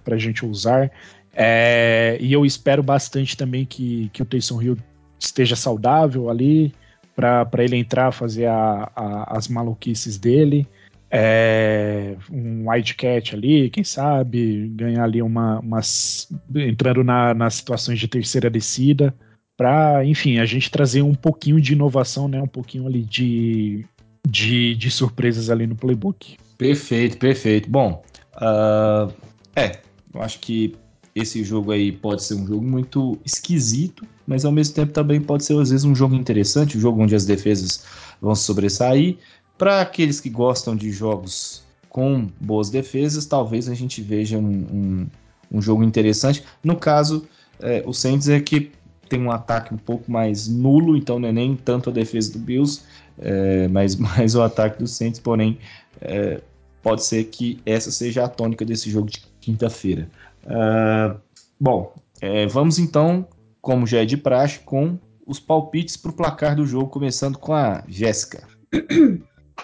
a gente usar. É, e eu espero bastante também que, que o Taysom Hill esteja saudável ali para ele entrar, fazer a, a, as maluquices dele. É, um wildcat ali, quem sabe, ganhar ali uma, umas, entrando na, nas situações de terceira descida, para, enfim, a gente trazer um pouquinho de inovação, né, um pouquinho ali de, de, de surpresas ali no playbook. Perfeito, perfeito. Bom, uh, é, eu acho que esse jogo aí pode ser um jogo muito esquisito, mas ao mesmo tempo também pode ser às vezes um jogo interessante, um jogo onde as defesas vão se sobressair. Para aqueles que gostam de jogos com boas defesas, talvez a gente veja um, um, um jogo interessante. No caso, é, o Saints é que tem um ataque um pouco mais nulo, então não é nem tanto a defesa do Bills, é, mas mais o ataque do Saints, porém é, pode ser que essa seja a tônica desse jogo de quinta-feira. Uh, bom, é, vamos então, como já é de praxe, com os palpites para o placar do jogo, começando com a Jéssica.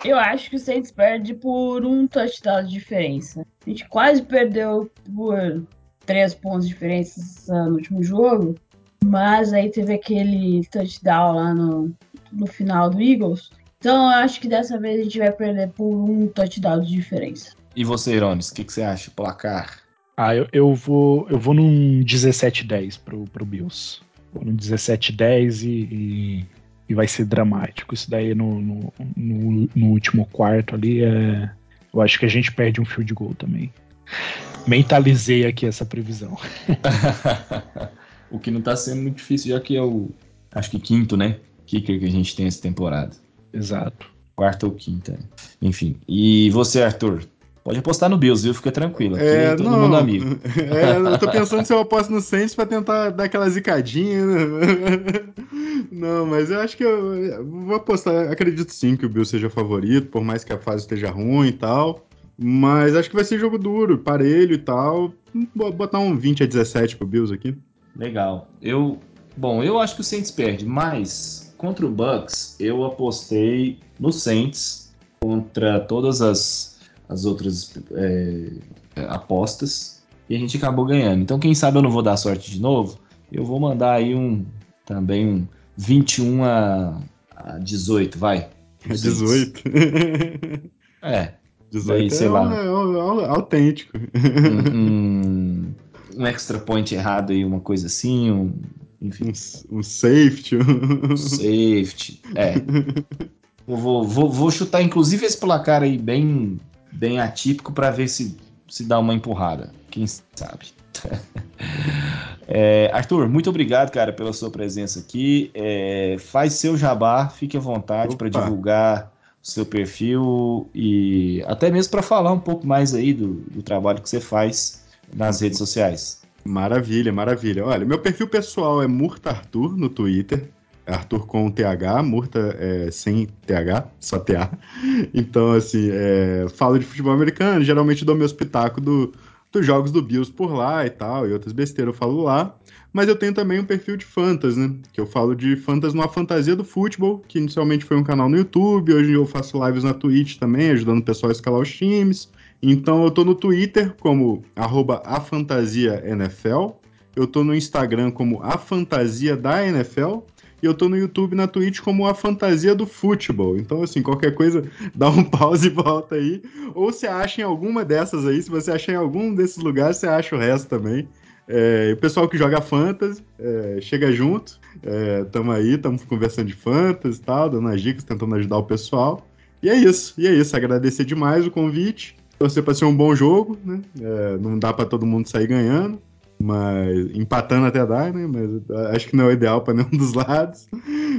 Eu acho que o Saints perde por um touchdown de diferença. A gente quase perdeu por três pontos de diferença no último jogo, mas aí teve aquele touchdown lá no, no final do Eagles. Então eu acho que dessa vez a gente vai perder por um touchdown de diferença. E você, Irones, o que, que, você acha? Placar? Ah, eu, eu, vou eu vou num 17-10 pro, pro Bills. Vou num 17-10 e, e e vai ser dramático. Isso daí no, no, no, no último quarto ali é. Eu acho que a gente perde um fio de gol também. Mentalizei aqui essa previsão. o que não tá sendo muito difícil, já que é o. Acho que quinto, né? Kicker que a gente tem essa temporada. Exato. Quarta ou quinta. Enfim. E você, Arthur? Pode apostar no Bills, viu? Fica tranquilo. É, é todo não, mundo amigo. É, eu tô pensando se eu aposto no Saints pra tentar dar aquela zicadinha. Né? Não, mas eu acho que eu vou apostar. Acredito sim que o Bills seja favorito, por mais que a fase esteja ruim e tal. Mas acho que vai ser jogo duro, parelho e tal. Vou botar um 20 a 17 pro Bills aqui. Legal. Eu. Bom, eu acho que o Saints perde, mas contra o Bucks eu apostei no Saints contra todas as as outras é, apostas e a gente acabou ganhando. Então, quem sabe eu não vou dar sorte de novo. Eu vou mandar aí um também um 21 a, a 18, vai. 18? É. 18 aí, sei é, lá. É, é, autêntico. Um, um, um, extra point errado aí, uma coisa assim, um, enfim. Um, um safety. Um safety, é. Vou, vou, vou chutar, inclusive, esse placar aí bem bem atípico para ver se, se dá uma empurrada. Quem sabe? é, Arthur, muito obrigado, cara, pela sua presença aqui. É, faz seu jabá, fique à vontade para divulgar o seu perfil e até mesmo para falar um pouco mais aí do, do trabalho que você faz nas redes sociais. Maravilha, maravilha. Olha, meu perfil pessoal é Murta Arthur no Twitter. Arthur com TH, Murta é, sem TH, só TA. Então, assim, é, falo de futebol americano, geralmente dou meu espetáculo do, dos jogos do Bills por lá e tal, e outras besteiras eu falo lá. Mas eu tenho também um perfil de fantas, né? Que eu falo de fantas numa fantasia do futebol, que inicialmente foi um canal no YouTube, hoje eu faço lives na Twitch também, ajudando o pessoal a escalar os times. Então eu tô no Twitter como afantasiaNFL, eu tô no Instagram como a fantasia da NFL e eu tô no YouTube na Twitch como a fantasia do futebol. Então, assim, qualquer coisa, dá um pause e volta aí. Ou você acha em alguma dessas aí, se você achar em algum desses lugares, você acha o resto também. É, o pessoal que joga Fantasy, é, chega junto. É, tamo aí, estamos conversando de Fantasy e tal, dando as dicas, tentando ajudar o pessoal. E é isso, e é isso. Agradecer demais o convite. Torcer para ser um bom jogo, né? É, não dá para todo mundo sair ganhando. Mas empatando até dá, né? Mas acho que não é o ideal para nenhum dos lados.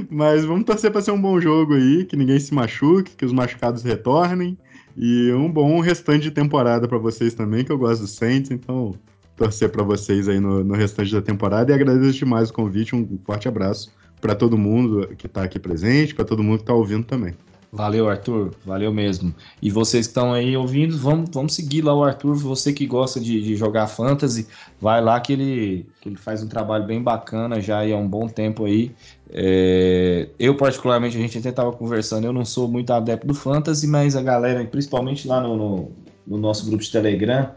Mas vamos torcer para ser um bom jogo aí, que ninguém se machuque, que os machucados retornem e um bom restante de temporada para vocês também, que eu gosto do Saints, então torcer para vocês aí no, no, restante da temporada e agradeço demais o convite, um forte abraço para todo mundo que está aqui presente, para todo mundo que está ouvindo também. Valeu, Arthur. Valeu mesmo. E vocês que estão aí ouvindo, vamos, vamos seguir lá o Arthur. Você que gosta de, de, jogar fantasy, vai lá que ele, que ele faz um trabalho bem bacana já há um bom tempo aí. É, eu, particularmente, a gente até estava conversando, eu não sou muito adepto do fantasy, mas a galera, principalmente lá no, no, no nosso grupo de Telegram,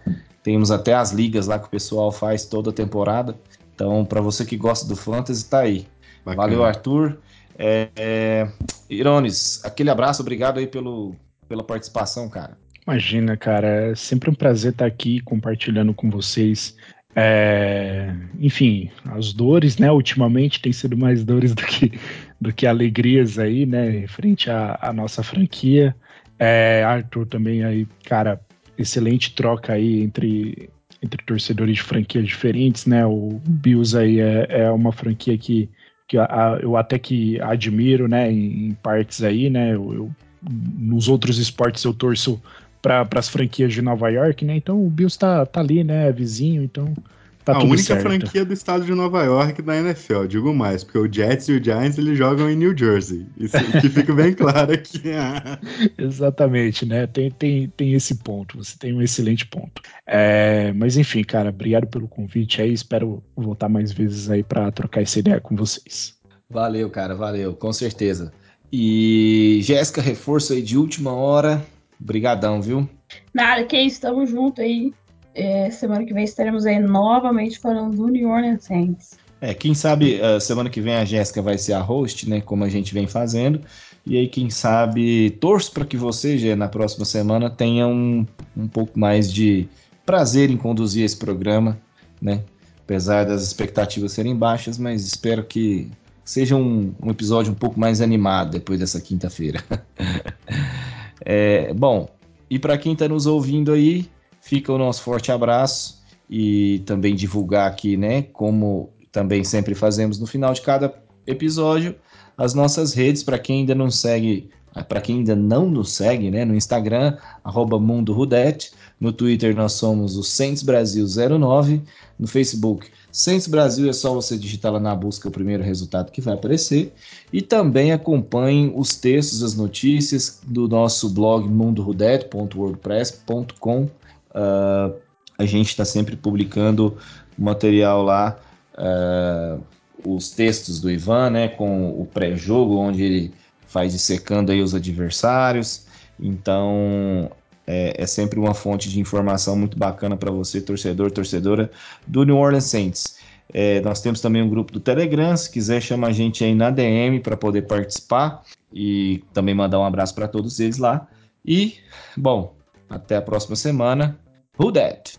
temos até as ligas lá que o pessoal faz toda a temporada. Então, para você que gosta do fantasy, tá aí. Bacana. Valeu, Arthur. É, é, Irones, aquele abraço, obrigado aí pelo, pela participação, cara. Imagina, cara, é sempre um prazer estar aqui compartilhando com vocês. É, enfim, as dores, né? Ultimamente tem sido mais dores do que, do que alegrias aí, né? Frente à, à nossa franquia. É, Arthur também aí, cara, excelente troca aí entre, entre torcedores de franquias diferentes, né? O Bills aí é, é uma franquia que que a, eu até que admiro, né, em, em partes aí, né, eu, eu, nos outros esportes eu torço para as franquias de Nova York, né, então o Bills tá, tá ali, né, vizinho, então Tá a única certo. franquia do estado de Nova York da NFL, digo mais, porque o Jets e o Giants eles jogam em New Jersey. Isso que fica bem claro aqui. Exatamente, né? Tem, tem, tem esse ponto, você tem um excelente ponto. É, mas enfim, cara, obrigado pelo convite aí. Espero voltar mais vezes aí para trocar essa ideia com vocês. Valeu, cara, valeu, com certeza. E Jéssica, reforço aí de última hora. Brigadão, viu? Nada, que isso, tamo junto aí. É, semana que vem estaremos aí novamente falando do New Orleans Saints. É, quem sabe uh, semana que vem a Jéssica vai ser a host, né? Como a gente vem fazendo. E aí, quem sabe, torço para que você, Gê, na próxima semana tenha um, um pouco mais de prazer em conduzir esse programa, né? Apesar das expectativas serem baixas, mas espero que seja um, um episódio um pouco mais animado depois dessa quinta-feira. é, bom, e para quem está nos ouvindo aí, Fica o nosso forte abraço e também divulgar aqui, né, como também sempre fazemos no final de cada episódio, as nossas redes para quem ainda não segue, para quem ainda não nos segue, né, no Instagram @mundo_rudete, no Twitter nós somos o Saints Brasil 09, no Facebook Saints Brasil é só você digitar lá na busca o primeiro resultado que vai aparecer e também acompanhe os textos, as notícias do nosso blog mundorudete.wordpress.com Uh, a gente está sempre publicando material lá, uh, os textos do Ivan, né, com o pré-jogo, onde ele faz dissecando aí os adversários. Então é, é sempre uma fonte de informação muito bacana para você, torcedor, torcedora do New Orleans Saints. É, nós temos também um grupo do Telegram, se quiser chama a gente aí na DM para poder participar e também mandar um abraço para todos eles lá. E, bom, até a próxima semana. Who that?